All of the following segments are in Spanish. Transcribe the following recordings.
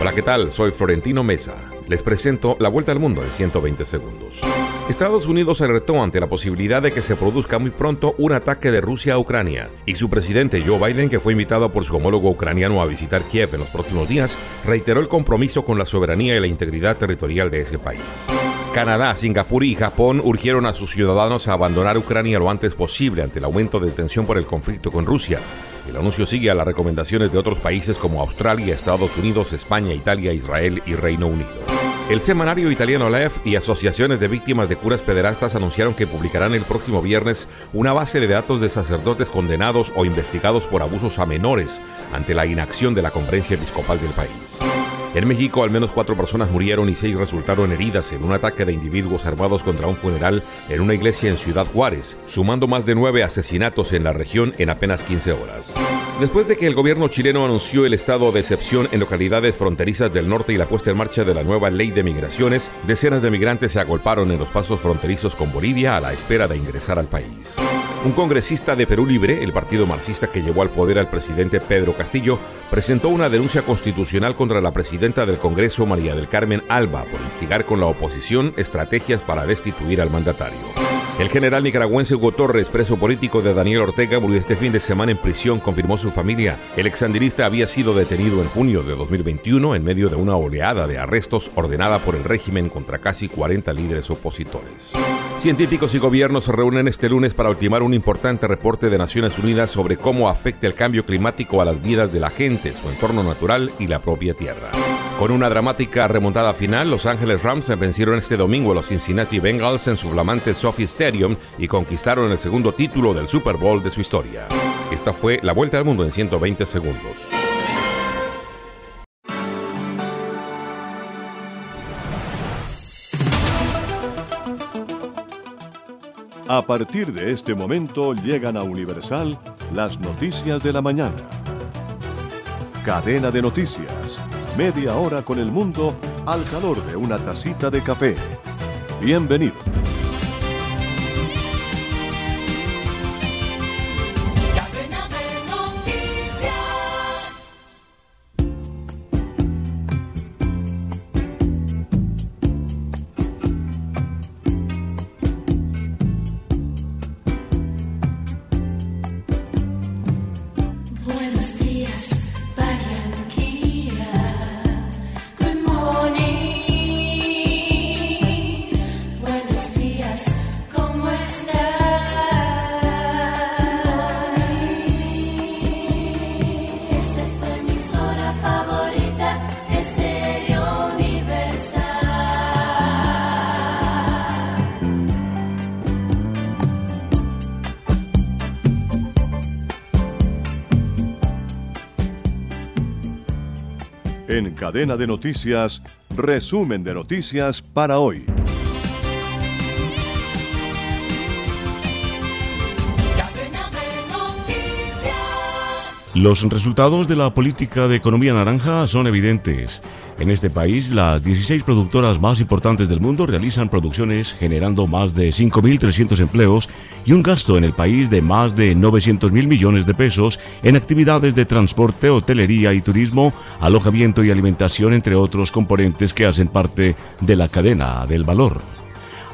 Hola, ¿qué tal? Soy Florentino Mesa. Les presento la vuelta al mundo en 120 segundos. Estados Unidos se alertó ante la posibilidad de que se produzca muy pronto un ataque de Rusia a Ucrania, y su presidente Joe Biden, que fue invitado por su homólogo ucraniano a visitar Kiev en los próximos días, reiteró el compromiso con la soberanía y la integridad territorial de ese país. Canadá, Singapur y Japón urgieron a sus ciudadanos a abandonar Ucrania lo antes posible ante el aumento de tensión por el conflicto con Rusia. El anuncio sigue a las recomendaciones de otros países como Australia, Estados Unidos, España, Italia, Israel y Reino Unido. El semanario italiano LEF y asociaciones de víctimas de curas pederastas anunciaron que publicarán el próximo viernes una base de datos de sacerdotes condenados o investigados por abusos a menores ante la inacción de la conferencia episcopal del país. En México, al menos cuatro personas murieron y seis resultaron heridas en un ataque de individuos armados contra un funeral en una iglesia en Ciudad Juárez, sumando más de nueve asesinatos en la región en apenas 15 horas. Después de que el gobierno chileno anunció el estado de excepción en localidades fronterizas del norte y la puesta en marcha de la nueva ley de migraciones, decenas de migrantes se agolparon en los pasos fronterizos con Bolivia a la espera de ingresar al país. Un congresista de Perú Libre, el partido marxista que llevó al poder al presidente Pedro Castillo, presentó una denuncia constitucional contra la presidenta del Congreso, María del Carmen Alba, por instigar con la oposición estrategias para destituir al mandatario. El general nicaragüense Hugo Torres, preso político de Daniel Ortega, murió este fin de semana en prisión, confirmó su familia. El exandinista había sido detenido en junio de 2021 en medio de una oleada de arrestos ordenada por el régimen contra casi 40 líderes opositores. Científicos y gobiernos se reúnen este lunes para ultimar un importante reporte de Naciones Unidas sobre cómo afecta el cambio climático a las vidas de la gente, su entorno natural y la propia Tierra. Con una dramática remontada final, Los Ángeles Rams vencieron este domingo a los Cincinnati Bengals en su flamante Sophie Stadium y conquistaron el segundo título del Super Bowl de su historia. Esta fue la vuelta al mundo en 120 segundos. A partir de este momento llegan a Universal las noticias de la mañana. Cadena de noticias. Media hora con el mundo al calor de una tacita de café. Bienvenido. En cadena de noticias, resumen de noticias para hoy. Los resultados de la política de economía naranja son evidentes. En este país, las 16 productoras más importantes del mundo realizan producciones generando más de 5.300 empleos y un gasto en el país de más de 900.000 millones de pesos en actividades de transporte, hotelería y turismo, alojamiento y alimentación, entre otros componentes que hacen parte de la cadena del valor.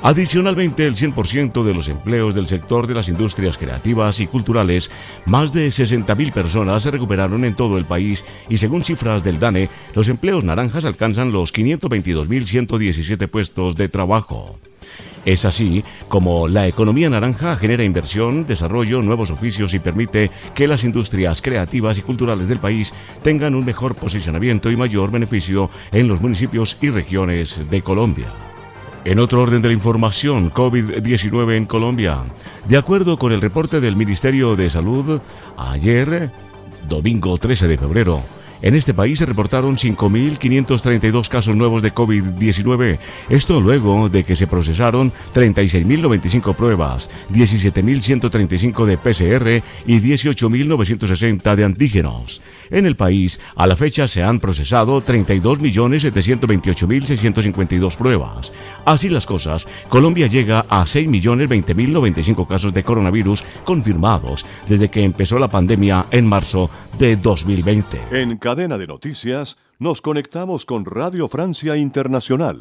Adicionalmente, el 100% de los empleos del sector de las industrias creativas y culturales, más de 60.000 personas se recuperaron en todo el país y según cifras del DANE, los empleos naranjas alcanzan los 522.117 puestos de trabajo. Es así como la economía naranja genera inversión, desarrollo, nuevos oficios y permite que las industrias creativas y culturales del país tengan un mejor posicionamiento y mayor beneficio en los municipios y regiones de Colombia. En otro orden de la información, COVID-19 en Colombia. De acuerdo con el reporte del Ministerio de Salud, ayer, domingo 13 de febrero, en este país se reportaron 5.532 casos nuevos de COVID-19. Esto luego de que se procesaron 36.095 pruebas, 17.135 de PCR y 18.960 de antígenos. En el país, a la fecha se han procesado 32.728.652 pruebas. Así las cosas, Colombia llega a 6.020.095 casos de coronavirus confirmados desde que empezó la pandemia en marzo de 2020. En cadena de noticias, nos conectamos con Radio Francia Internacional.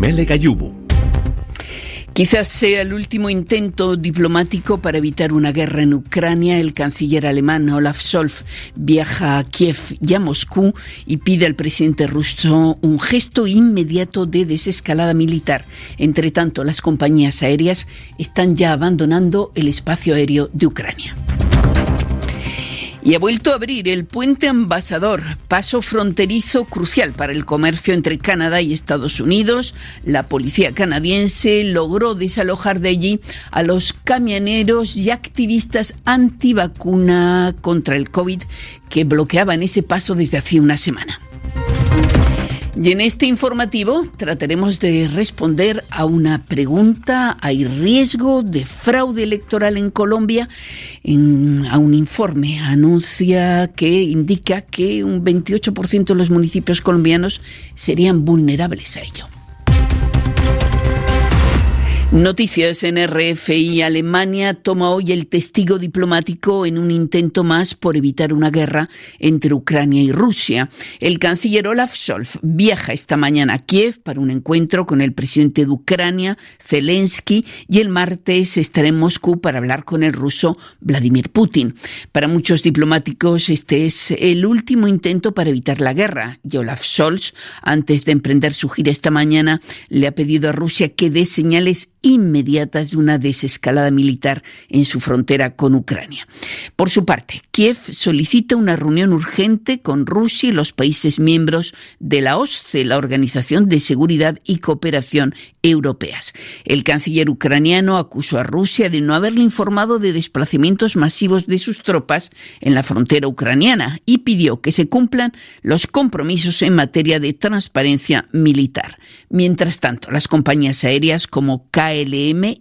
Carmele Gallubo Quizás sea el último intento diplomático para evitar una guerra en Ucrania. El canciller alemán Olaf Scholz viaja a Kiev y a Moscú y pide al presidente ruso un gesto inmediato de desescalada militar. Entre tanto, las compañías aéreas están ya abandonando el espacio aéreo de Ucrania. Y ha vuelto a abrir el puente ambasador, paso fronterizo crucial para el comercio entre Canadá y Estados Unidos. La policía canadiense logró desalojar de allí a los camioneros y activistas antivacuna contra el COVID que bloqueaban ese paso desde hace una semana. Y en este informativo trataremos de responder a una pregunta. ¿Hay riesgo de fraude electoral en Colombia? a un informe anuncia que indica que un 28% de los municipios colombianos serían vulnerables a ello. Noticias en RFI. Alemania toma hoy el testigo diplomático en un intento más por evitar una guerra entre Ucrania y Rusia. El canciller Olaf Scholz viaja esta mañana a Kiev para un encuentro con el presidente de Ucrania, Zelensky, y el martes estará en Moscú para hablar con el ruso Vladimir Putin. Para muchos diplomáticos este es el último intento para evitar la guerra. Y Olaf Scholz, antes de emprender su gira esta mañana, le ha pedido a Rusia que dé señales inmediatas de una desescalada militar en su frontera con Ucrania. Por su parte, Kiev solicita una reunión urgente con Rusia y los países miembros de la OSCE, la Organización de Seguridad y Cooperación Europeas. El canciller ucraniano acusó a Rusia de no haberle informado de desplazamientos masivos de sus tropas en la frontera ucraniana y pidió que se cumplan los compromisos en materia de transparencia militar. Mientras tanto, las compañías aéreas como KLM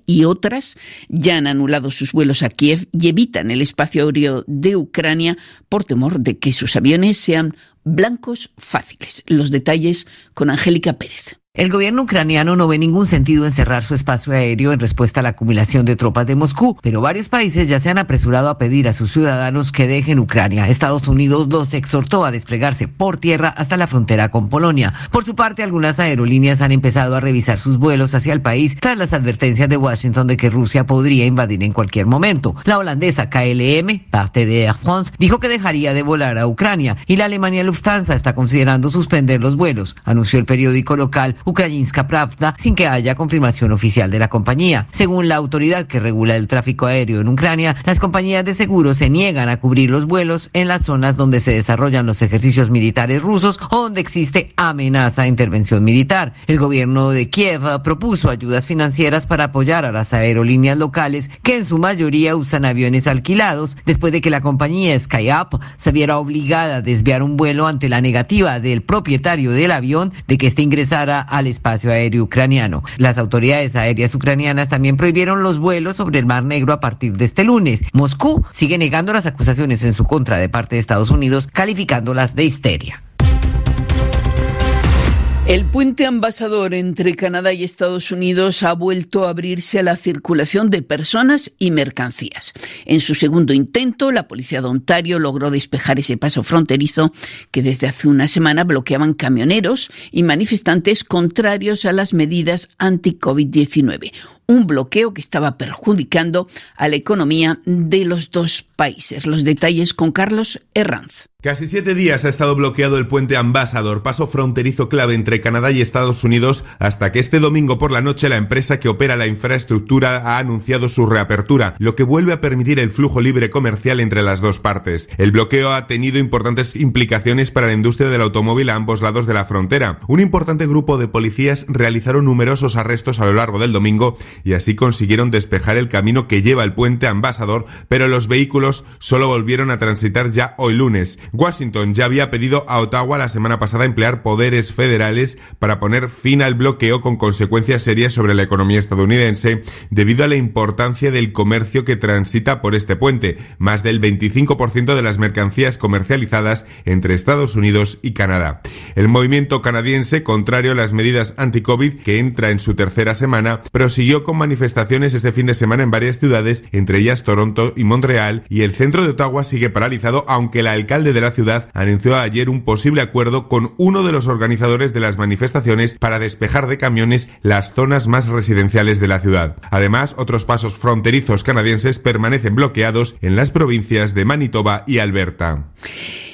y otras ya han anulado sus vuelos a Kiev y evitan el espacio aéreo de Ucrania por temor de que sus aviones sean blancos fáciles. Los detalles con Angélica Pérez. El gobierno ucraniano no ve ningún sentido en cerrar su espacio aéreo en respuesta a la acumulación de tropas de Moscú, pero varios países ya se han apresurado a pedir a sus ciudadanos que dejen Ucrania. Estados Unidos los exhortó a desplegarse por tierra hasta la frontera con Polonia. Por su parte, algunas aerolíneas han empezado a revisar sus vuelos hacia el país tras las advertencias de Washington de que Rusia podría invadir en cualquier momento. La holandesa KLM, parte de Air France, dijo que dejaría de volar a Ucrania y la Alemania Lufthansa está considerando suspender los vuelos, anunció el periódico local Ukrainska Pravda sin que haya confirmación oficial de la compañía. Según la autoridad que regula el tráfico aéreo en Ucrania, las compañías de seguros se niegan a cubrir los vuelos en las zonas donde se desarrollan los ejercicios militares rusos o donde existe amenaza de intervención militar. El gobierno de Kiev propuso ayudas financieras para apoyar a las aerolíneas locales que en su mayoría usan aviones alquilados después de que la compañía SkyUp se viera obligada a desviar un vuelo ante la negativa del propietario del avión de que éste ingresara al espacio aéreo ucraniano. Las autoridades aéreas ucranianas también prohibieron los vuelos sobre el Mar Negro a partir de este lunes. Moscú sigue negando las acusaciones en su contra de parte de Estados Unidos, calificándolas de histeria. El puente ambasador entre Canadá y Estados Unidos ha vuelto a abrirse a la circulación de personas y mercancías. En su segundo intento, la policía de Ontario logró despejar ese paso fronterizo que desde hace una semana bloqueaban camioneros y manifestantes contrarios a las medidas anti-COVID-19 un bloqueo que estaba perjudicando a la economía de los dos países. Los detalles con Carlos Herranz. Casi siete días ha estado bloqueado el puente Ambassador, paso fronterizo clave entre Canadá y Estados Unidos, hasta que este domingo por la noche la empresa que opera la infraestructura ha anunciado su reapertura, lo que vuelve a permitir el flujo libre comercial entre las dos partes. El bloqueo ha tenido importantes implicaciones para la industria del automóvil a ambos lados de la frontera. Un importante grupo de policías realizaron numerosos arrestos a lo largo del domingo y así consiguieron despejar el camino que lleva el puente Ambassador, pero los vehículos solo volvieron a transitar ya hoy lunes. Washington ya había pedido a Ottawa la semana pasada emplear poderes federales para poner fin al bloqueo con consecuencias serias sobre la economía estadounidense debido a la importancia del comercio que transita por este puente, más del 25% de las mercancías comercializadas entre Estados Unidos y Canadá. El movimiento canadiense, contrario a las medidas anti-COVID que entra en su tercera semana, prosiguió con manifestaciones este fin de semana en varias ciudades, entre ellas Toronto y Montreal, y el centro de Ottawa sigue paralizado, aunque el alcalde de la ciudad anunció ayer un posible acuerdo con uno de los organizadores de las manifestaciones para despejar de camiones las zonas más residenciales de la ciudad. Además, otros pasos fronterizos canadienses permanecen bloqueados en las provincias de Manitoba y Alberta.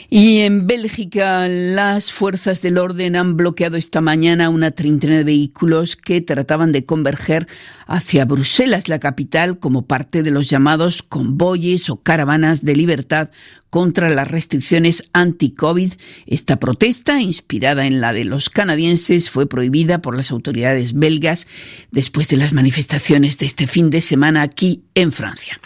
Y en Bélgica, las fuerzas del orden han bloqueado esta mañana una treintena de vehículos que trataban de converger hacia Bruselas, la capital, como parte de los llamados convoyes o caravanas de libertad contra las restricciones anti-COVID. Esta protesta, inspirada en la de los canadienses, fue prohibida por las autoridades belgas después de las manifestaciones de este fin de semana aquí en Francia.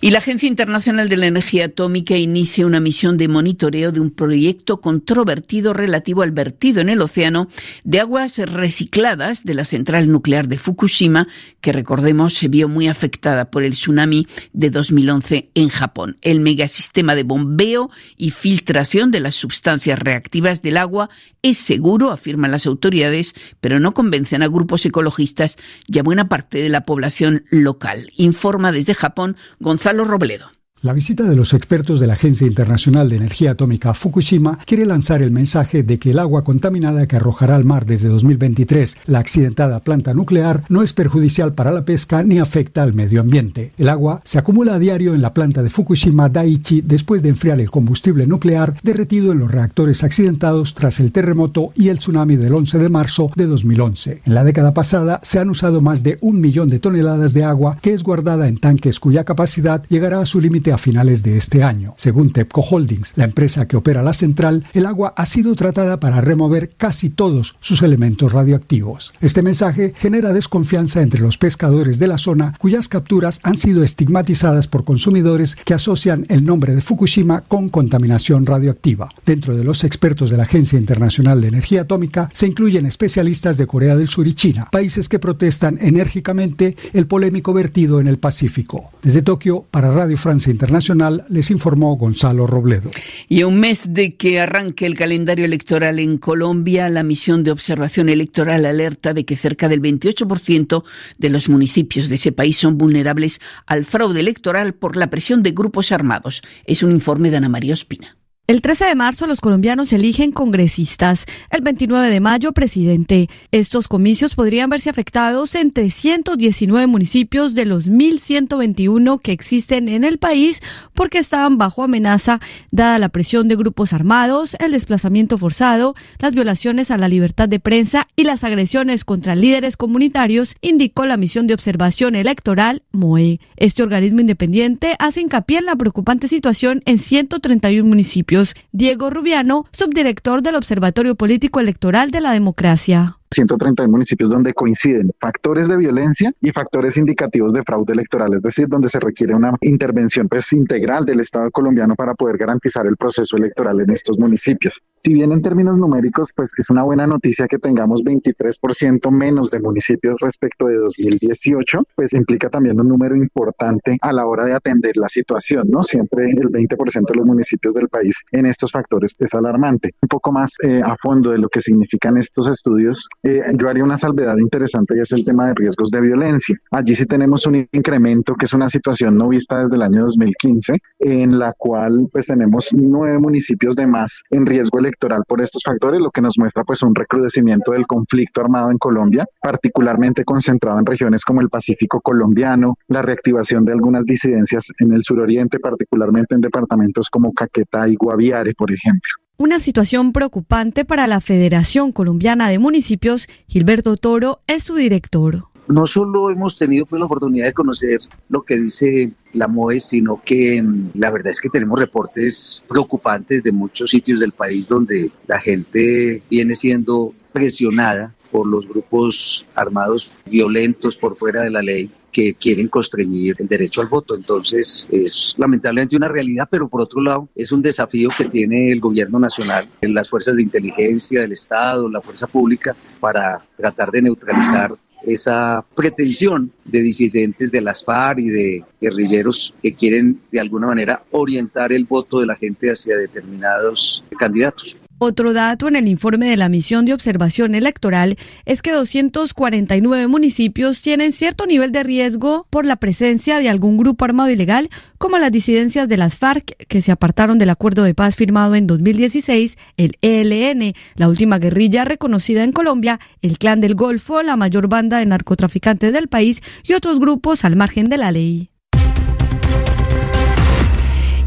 Y la Agencia Internacional de la Energía Atómica inicia una misión de monitoreo de un proyecto controvertido relativo al vertido en el océano de aguas recicladas de la central nuclear de Fukushima, que recordemos se vio muy afectada por el tsunami de 2011 en Japón. El megasistema de bombeo y filtración de las sustancias reactivas del agua es seguro, afirman las autoridades, pero no convencen a grupos ecologistas y a buena parte de la población local. Informa desde Japón Gonzalo Robledo. La visita de los expertos de la Agencia Internacional de Energía Atómica a Fukushima quiere lanzar el mensaje de que el agua contaminada que arrojará al mar desde 2023 la accidentada planta nuclear no es perjudicial para la pesca ni afecta al medio ambiente. El agua se acumula a diario en la planta de Fukushima Daiichi después de enfriar el combustible nuclear derretido en los reactores accidentados tras el terremoto y el tsunami del 11 de marzo de 2011. En la década pasada se han usado más de un millón de toneladas de agua que es guardada en tanques cuya capacidad llegará a su límite a finales de este año. Según TEPCO Holdings, la empresa que opera la central, el agua ha sido tratada para remover casi todos sus elementos radioactivos. Este mensaje genera desconfianza entre los pescadores de la zona, cuyas capturas han sido estigmatizadas por consumidores que asocian el nombre de Fukushima con contaminación radioactiva. Dentro de los expertos de la Agencia Internacional de Energía Atómica se incluyen especialistas de Corea del Sur y China, países que protestan enérgicamente el polémico vertido en el Pacífico. Desde Tokio, para Radio Francia Internacional, les informó Gonzalo Robledo. Y a un mes de que arranque el calendario electoral en Colombia, la misión de observación electoral alerta de que cerca del 28% de los municipios de ese país son vulnerables al fraude electoral por la presión de grupos armados. Es un informe de Ana María Ospina. El 13 de marzo los colombianos eligen congresistas, el 29 de mayo presidente. Estos comicios podrían verse afectados en 319 municipios de los 1.121 que existen en el país porque estaban bajo amenaza dada la presión de grupos armados, el desplazamiento forzado, las violaciones a la libertad de prensa y las agresiones contra líderes comunitarios, indicó la misión de observación electoral MOE. Este organismo independiente hace hincapié en la preocupante situación en 131 municipios. Diego Rubiano, subdirector del Observatorio Político Electoral de la Democracia. 130 municipios donde coinciden factores de violencia y factores indicativos de fraude electoral, es decir, donde se requiere una intervención pues, integral del Estado colombiano para poder garantizar el proceso electoral en estos municipios. Si bien en términos numéricos, pues es una buena noticia que tengamos 23% menos de municipios respecto de 2018, pues implica también un número importante a la hora de atender la situación, ¿no? Siempre el 20% de los municipios del país en estos factores es alarmante. Un poco más eh, a fondo de lo que significan estos estudios, eh, yo haría una salvedad interesante y es el tema de riesgos de violencia. Allí sí tenemos un incremento que es una situación no vista desde el año 2015, en la cual pues tenemos nueve municipios de más en riesgo electoral por estos factores, lo que nos muestra pues un recrudecimiento del conflicto armado en Colombia, particularmente concentrado en regiones como el Pacífico colombiano, la reactivación de algunas disidencias en el suroriente, particularmente en departamentos como Caquetá y Guaviare, por ejemplo. Una situación preocupante para la Federación Colombiana de Municipios. Gilberto Toro es su director. No solo hemos tenido pues, la oportunidad de conocer lo que dice la MOE, sino que mm, la verdad es que tenemos reportes preocupantes de muchos sitios del país donde la gente viene siendo presionada por los grupos armados violentos por fuera de la ley que quieren constreñir el derecho al voto. Entonces es lamentablemente una realidad, pero por otro lado es un desafío que tiene el gobierno nacional, las fuerzas de inteligencia del Estado, la fuerza pública, para tratar de neutralizar esa pretensión de disidentes de las FARC y de guerrilleros que quieren de alguna manera orientar el voto de la gente hacia determinados candidatos. Otro dato en el informe de la misión de observación electoral es que 249 municipios tienen cierto nivel de riesgo por la presencia de algún grupo armado ilegal, como las disidencias de las FARC, que se apartaron del acuerdo de paz firmado en 2016, el ELN, la última guerrilla reconocida en Colombia, el Clan del Golfo, la mayor banda de narcotraficantes del país y otros grupos al margen de la ley.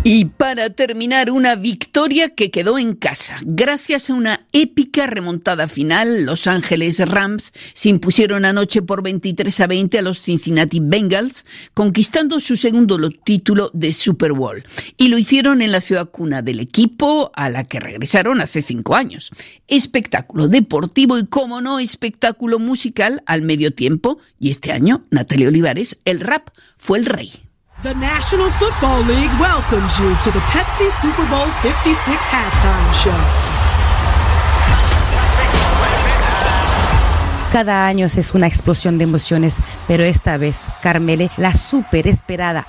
Y para terminar, una victoria que quedó en casa. Gracias a una épica remontada final, Los Ángeles Rams se impusieron anoche por 23 a 20 a los Cincinnati Bengals, conquistando su segundo título de Super Bowl. Y lo hicieron en la ciudad cuna del equipo a la que regresaron hace cinco años. Espectáculo deportivo y, como no, espectáculo musical al medio tiempo. Y este año, Natalia Olivares, el rap fue el rey. The National Football League welcomes you to the Pepsi Super Bowl 56 halftime show. Cada año es una explosión de emociones, pero esta vez, Carmele, la super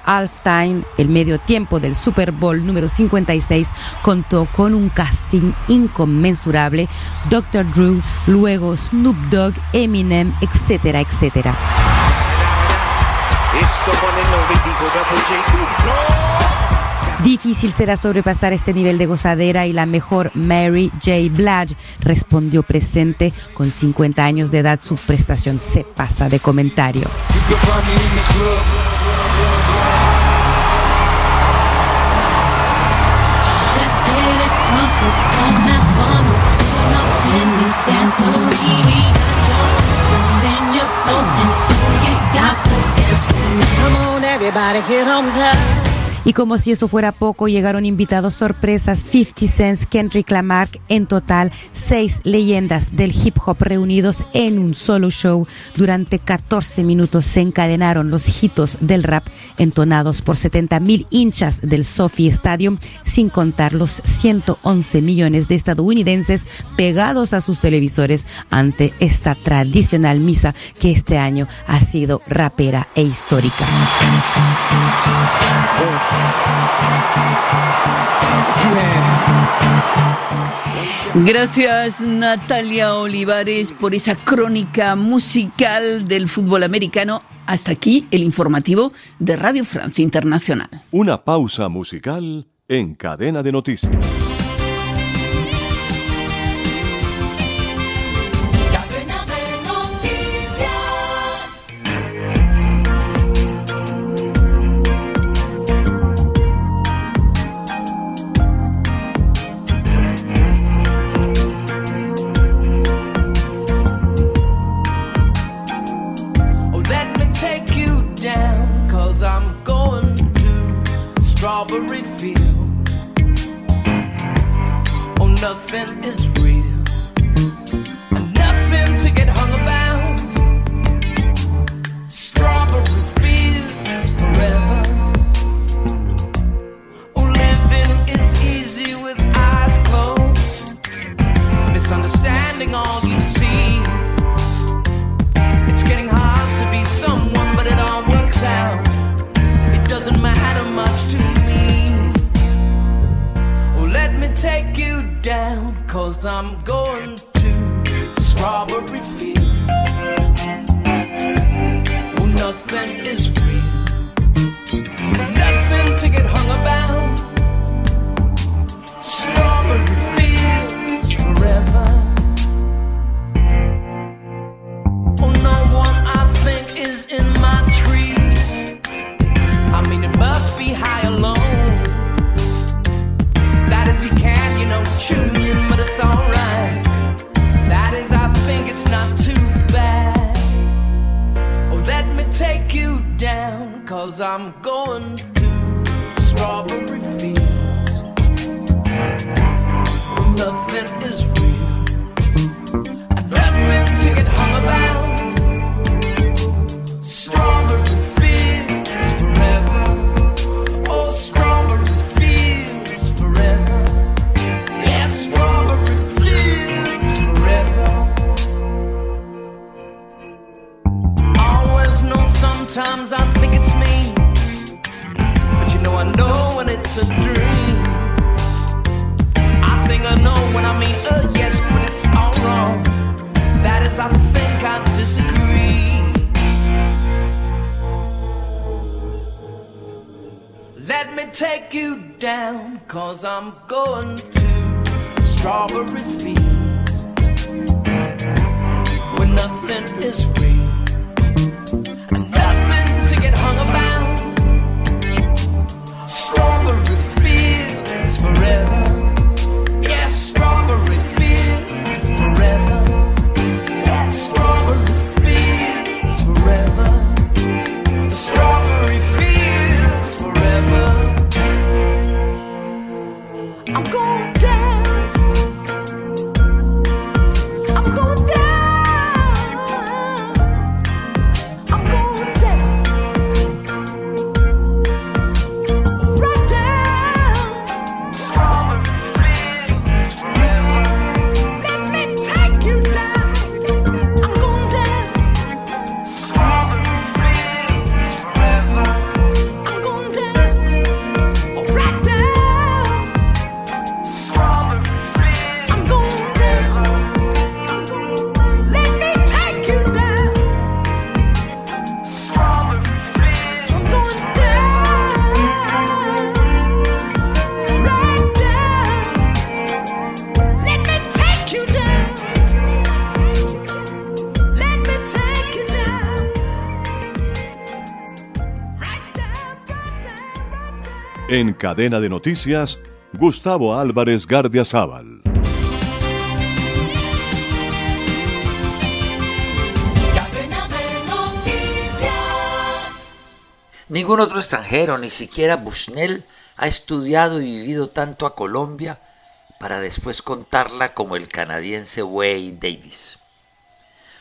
halftime, el medio tiempo del Super Bowl número 56, contó con un casting inconmensurable, Dr. Drew, luego Snoop Dogg, Eminem, etcétera, etcétera. Difícil será sobrepasar este nivel de gozadera y la mejor Mary J. Blige respondió presente con 50 años de edad. Su prestación se pasa de comentario. Dance. Come on, everybody, get on down. Y como si eso fuera poco, llegaron invitados sorpresas 50 Cent, Kendrick Lamar, en total seis leyendas del hip hop reunidos en un solo show. Durante 14 minutos se encadenaron los hitos del rap entonados por 70 mil hinchas del Sophie Stadium, sin contar los 111 millones de estadounidenses pegados a sus televisores ante esta tradicional misa que este año ha sido rapera e histórica. Gracias Natalia Olivares por esa crónica musical del fútbol americano. Hasta aquí el informativo de Radio France Internacional. Una pausa musical en cadena de noticias. nothing is and Israel. En cadena de noticias, Gustavo Álvarez Gardiazabal. Ningún otro extranjero, ni siquiera Bushnell, ha estudiado y vivido tanto a Colombia para después contarla como el canadiense Wade Davis.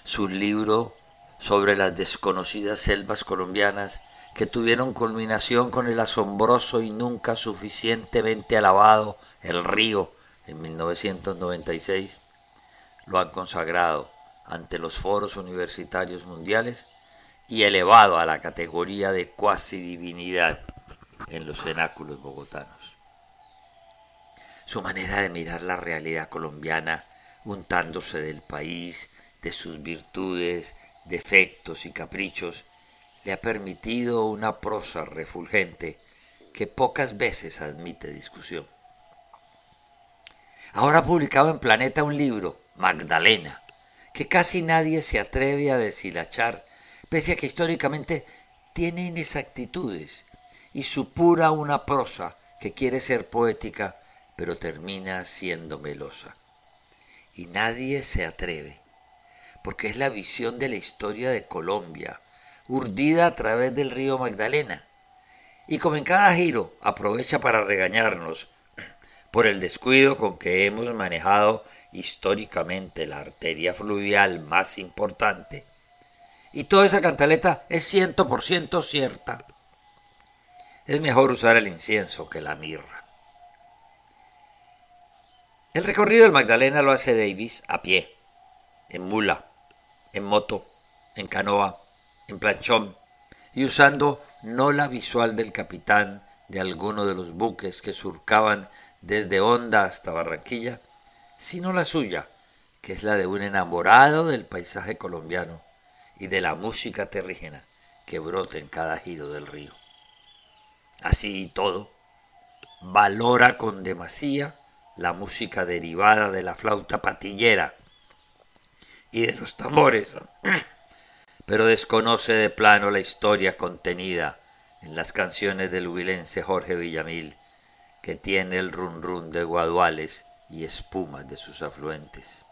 Su libro sobre las desconocidas selvas colombianas que tuvieron culminación con el asombroso y nunca suficientemente alabado El Río en 1996, lo han consagrado ante los foros universitarios mundiales y elevado a la categoría de cuasi divinidad en los cenáculos bogotanos. Su manera de mirar la realidad colombiana, untándose del país, de sus virtudes, defectos y caprichos, le ha permitido una prosa refulgente que pocas veces admite discusión. Ahora ha publicado en Planeta un libro, Magdalena, que casi nadie se atreve a deshilachar, pese a que históricamente tiene inexactitudes y supura una prosa que quiere ser poética, pero termina siendo melosa. Y nadie se atreve, porque es la visión de la historia de Colombia, urdida a través del río Magdalena. Y como en cada giro aprovecha para regañarnos por el descuido con que hemos manejado históricamente la arteria fluvial más importante. Y toda esa cantaleta es ciento por ciento cierta. Es mejor usar el incienso que la mirra. El recorrido del Magdalena lo hace Davis a pie, en mula, en moto, en canoa, en planchón y usando no la visual del capitán de alguno de los buques que surcaban desde Honda hasta Barranquilla, sino la suya, que es la de un enamorado del paisaje colombiano y de la música terrígena que brota en cada giro del río. Así y todo, valora con demasía la música derivada de la flauta patillera y de los tambores, pero desconoce de plano la historia contenida en las canciones del huilense Jorge Villamil, que tiene el run run de guaduales y espumas de sus afluentes.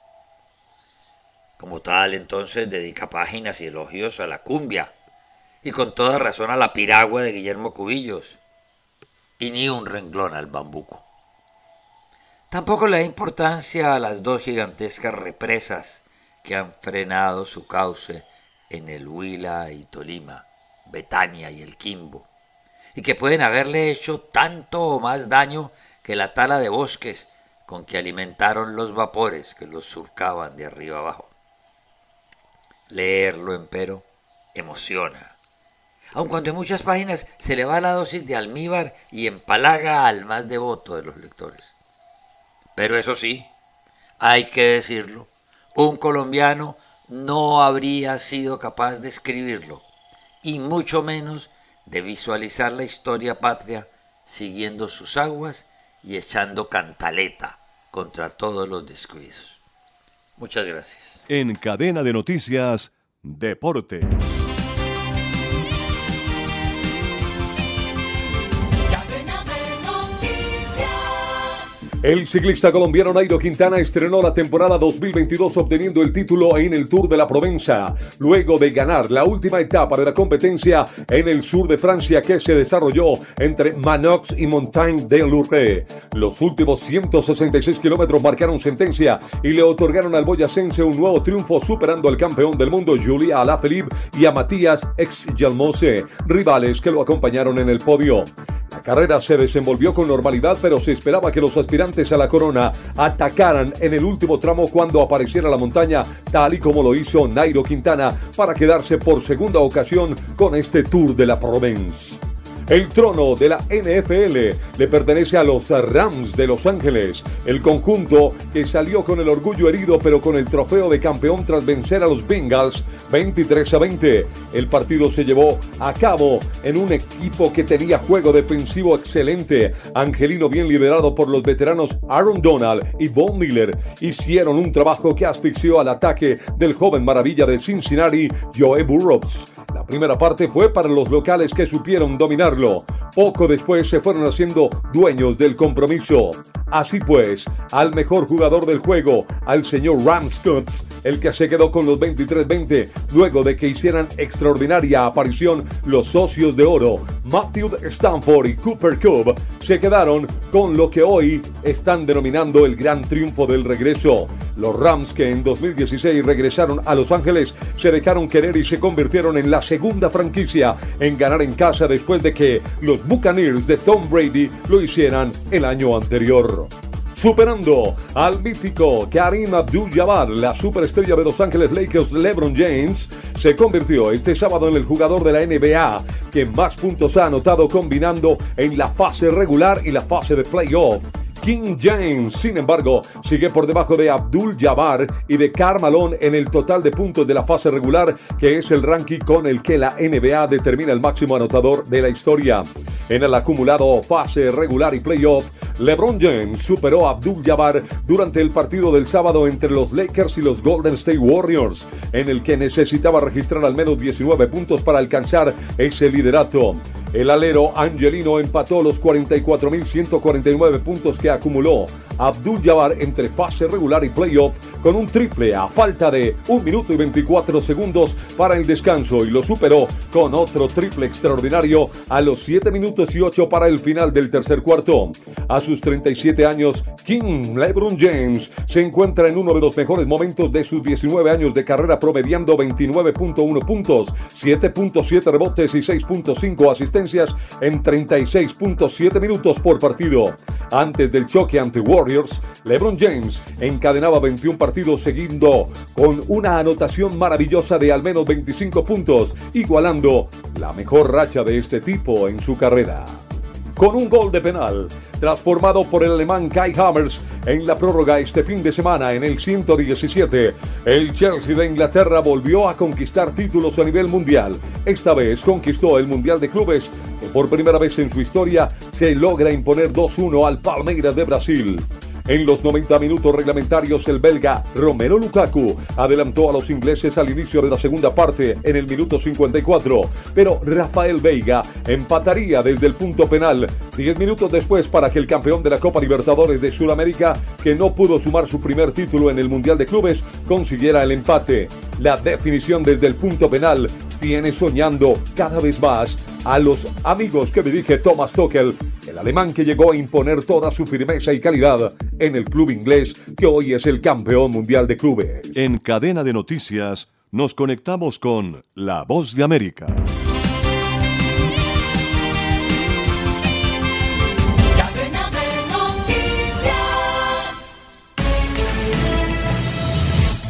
Como tal, entonces dedica páginas y elogios a la cumbia, y con toda razón a la piragua de Guillermo Cubillos, y ni un renglón al bambuco. Tampoco le da importancia a las dos gigantescas represas que han frenado su cauce en el Huila y Tolima, Betania y el Quimbo, y que pueden haberle hecho tanto o más daño que la tala de bosques con que alimentaron los vapores que los surcaban de arriba abajo. Leerlo, empero, emociona aun cuando en muchas páginas se le va la dosis de almíbar y empalaga al más devoto de los lectores. Pero eso sí, hay que decirlo, un colombiano no habría sido capaz de escribirlo, y mucho menos de visualizar la historia patria siguiendo sus aguas y echando cantaleta contra todos los descuidos. Muchas gracias. En cadena de noticias, Deportes. El ciclista colombiano Nairo Quintana estrenó la temporada 2022 obteniendo el título en el Tour de la Provenza, luego de ganar la última etapa de la competencia en el sur de Francia que se desarrolló entre Manox y Montagne de Lourdes. Los últimos 166 kilómetros marcaron sentencia y le otorgaron al boyacense un nuevo triunfo superando al campeón del mundo Julia Alaphilippe y a Matías ex rivales que lo acompañaron en el podio. La carrera se desenvolvió con normalidad, pero se esperaba que los aspirantes a la corona atacaran en el último tramo cuando apareciera la montaña, tal y como lo hizo Nairo Quintana para quedarse por segunda ocasión con este Tour de la Provence. El trono de la NFL le pertenece a los Rams de Los Ángeles, el conjunto que salió con el orgullo herido pero con el trofeo de campeón tras vencer a los Bengals 23 a 20. El partido se llevó a cabo en un equipo que tenía juego defensivo excelente. Angelino bien liderado por los veteranos Aaron Donald y Von Miller hicieron un trabajo que asfixió al ataque del joven maravilla de Cincinnati, Joe Burrows. Primera parte fue para los locales que supieron dominarlo. Poco después se fueron haciendo dueños del compromiso. Así pues, al mejor jugador del juego, al señor Ramscutts, el que se quedó con los 23-20 luego de que hicieran extraordinaria aparición los socios de oro, Matthew Stanford y Cooper Cube, se quedaron con lo que hoy están denominando el gran triunfo del regreso. Los Rams que en 2016 regresaron a Los Ángeles se dejaron querer y se convirtieron en la segunda franquicia en ganar en casa después de que los Buccaneers de Tom Brady lo hicieran el año anterior superando al mítico Karim Abdul-Jabbar, la superestrella de Los Ángeles Lakers LeBron James, se convirtió este sábado en el jugador de la NBA que más puntos ha anotado combinando en la fase regular y la fase de playoff. King James, sin embargo, sigue por debajo de Abdul Jabbar y de Carmalón en el total de puntos de la fase regular, que es el ranking con el que la NBA determina el máximo anotador de la historia. En el acumulado fase regular y playoff, LeBron James superó a Abdul Jabbar durante el partido del sábado entre los Lakers y los Golden State Warriors, en el que necesitaba registrar al menos 19 puntos para alcanzar ese liderato. El alero angelino empató los 44.149 puntos que acumuló Abdul Jabbar entre fase regular y playoff con un triple a falta de 1 minuto y 24 segundos para el descanso y lo superó con otro triple extraordinario a los 7 minutos y 8 para el final del tercer cuarto. A sus 37 años, King LeBron James se encuentra en uno de los mejores momentos de sus 19 años de carrera promediando 29.1 puntos, 7.7 rebotes y 6.5 asistencias en 36.7 minutos por partido. Antes del choque ante Warriors, LeBron James encadenaba 21 partidos seguido con una anotación maravillosa de al menos 25 puntos, igualando la mejor racha de este tipo en su carrera con un gol de penal, transformado por el alemán Kai Hammers en la prórroga este fin de semana en el 117. El Chelsea de Inglaterra volvió a conquistar títulos a nivel mundial. Esta vez conquistó el Mundial de Clubes que por primera vez en su historia se logra imponer 2-1 al Palmeiras de Brasil. En los 90 minutos reglamentarios, el belga Romero Lukaku adelantó a los ingleses al inicio de la segunda parte en el minuto 54, pero Rafael Veiga empataría desde el punto penal 10 minutos después para que el campeón de la Copa Libertadores de Sudamérica, que no pudo sumar su primer título en el Mundial de Clubes, consiguiera el empate. La definición desde el punto penal tiene soñando cada vez más a los amigos que dirige Thomas Tuchel, el alemán que llegó a imponer toda su firmeza y calidad en el club inglés que hoy es el campeón mundial de clubes. En cadena de noticias nos conectamos con La Voz de América.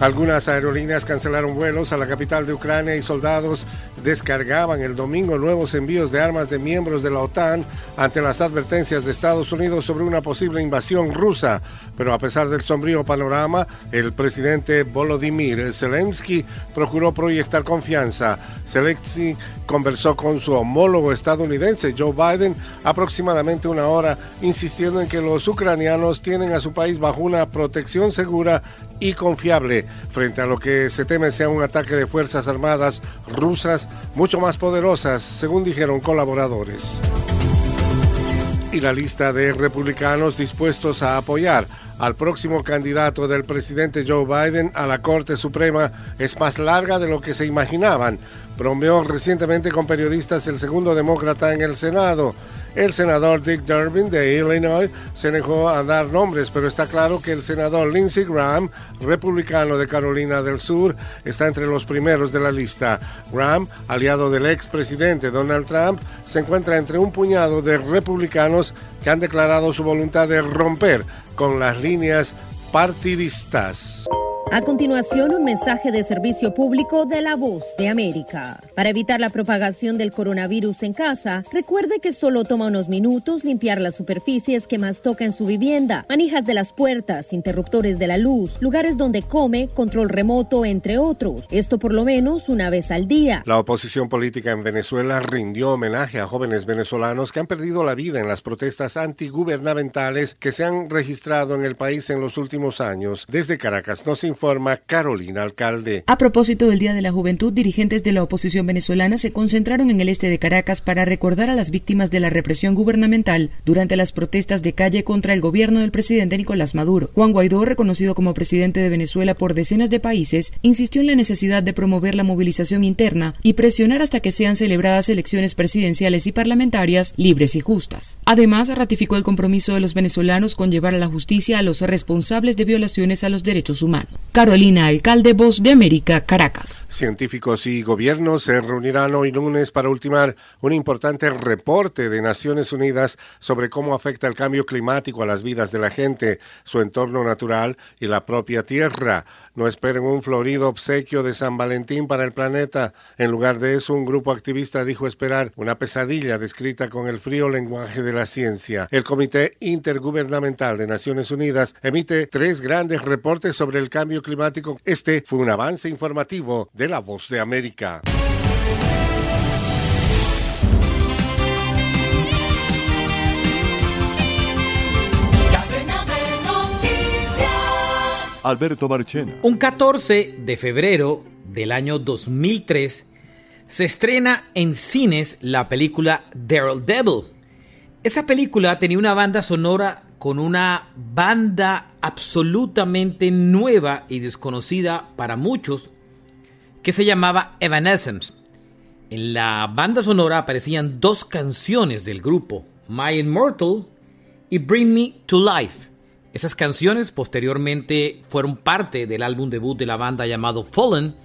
Algunas aerolíneas cancelaron vuelos a la capital de Ucrania y soldados descargaban el domingo nuevos envíos de armas de miembros de la OTAN ante las advertencias de Estados Unidos sobre una posible invasión rusa. Pero a pesar del sombrío panorama, el presidente Volodymyr Zelensky procuró proyectar confianza. Zelensky conversó con su homólogo estadounidense Joe Biden aproximadamente una hora, insistiendo en que los ucranianos tienen a su país bajo una protección segura y confiable frente a lo que se teme sea un ataque de Fuerzas Armadas rusas mucho más poderosas, según dijeron colaboradores. Y la lista de republicanos dispuestos a apoyar al próximo candidato del presidente Joe Biden a la Corte Suprema es más larga de lo que se imaginaban. Bromeó recientemente con periodistas el segundo demócrata en el Senado. El senador Dick Durbin de Illinois se negó a dar nombres, pero está claro que el senador Lindsey Graham, republicano de Carolina del Sur, está entre los primeros de la lista. Graham, aliado del expresidente Donald Trump, se encuentra entre un puñado de republicanos que han declarado su voluntad de romper con las líneas partidistas. A continuación, un mensaje de servicio público de la voz de América. Para evitar la propagación del coronavirus en casa, recuerde que solo toma unos minutos limpiar las superficies que más toca en su vivienda, manijas de las puertas, interruptores de la luz, lugares donde come, control remoto, entre otros. Esto por lo menos una vez al día. La oposición política en Venezuela rindió homenaje a jóvenes venezolanos que han perdido la vida en las protestas antigubernamentales que se han registrado en el país en los últimos años. Desde Caracas nos informa Carolina Alcalde. A propósito del Día de la Juventud, dirigentes de la oposición venezolana se concentraron en el este de Caracas para recordar a las víctimas de la represión gubernamental durante las protestas de calle contra el gobierno del presidente Nicolás Maduro. Juan Guaidó, reconocido como presidente de Venezuela por decenas de países, insistió en la necesidad de promover la movilización interna y presionar hasta que sean celebradas elecciones presidenciales y parlamentarias libres y justas. Además, ratificó el compromiso de los venezolanos con llevar a la justicia a los responsables de violaciones a los derechos humanos. Carolina Alcalde, Voz de América, Caracas. Científicos y gobiernos se reunirán hoy lunes para ultimar un importante reporte de Naciones Unidas sobre cómo afecta el cambio climático a las vidas de la gente, su entorno natural y la propia Tierra. No esperen un florido obsequio de San Valentín para el planeta. En lugar de eso, un grupo activista dijo esperar una pesadilla descrita con el frío lenguaje de la ciencia. El Comité Intergubernamental de Naciones Unidas emite tres grandes reportes sobre el cambio climático. Este fue un avance informativo de La Voz de América. Alberto Marchena. Un 14 de febrero del año 2003 se estrena en cines la película Devil. Esa película tenía una banda sonora con una banda absolutamente nueva y desconocida para muchos que se llamaba Evanescence. En la banda sonora aparecían dos canciones del grupo, My Immortal y Bring Me to Life. Esas canciones posteriormente fueron parte del álbum debut de la banda llamado Fallen,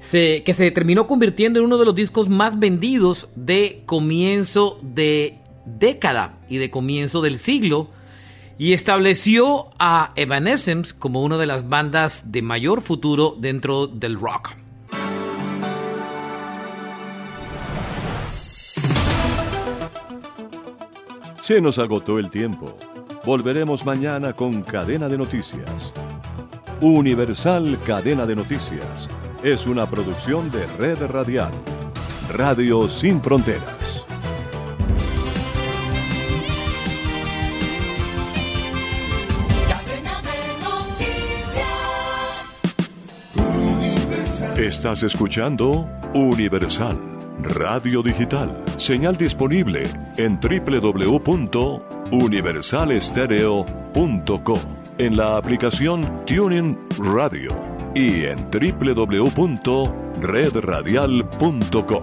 que se terminó convirtiendo en uno de los discos más vendidos de comienzo de década y de comienzo del siglo, y estableció a Evanescence como una de las bandas de mayor futuro dentro del rock. Se nos agotó el tiempo. Volveremos mañana con Cadena de Noticias. Universal Cadena de Noticias es una producción de Red Radial. Radio Sin Fronteras. Estás escuchando Universal Radio Digital. Señal disponible en www.universalestereo.co, en la aplicación Tuning Radio y en www.redradial.co.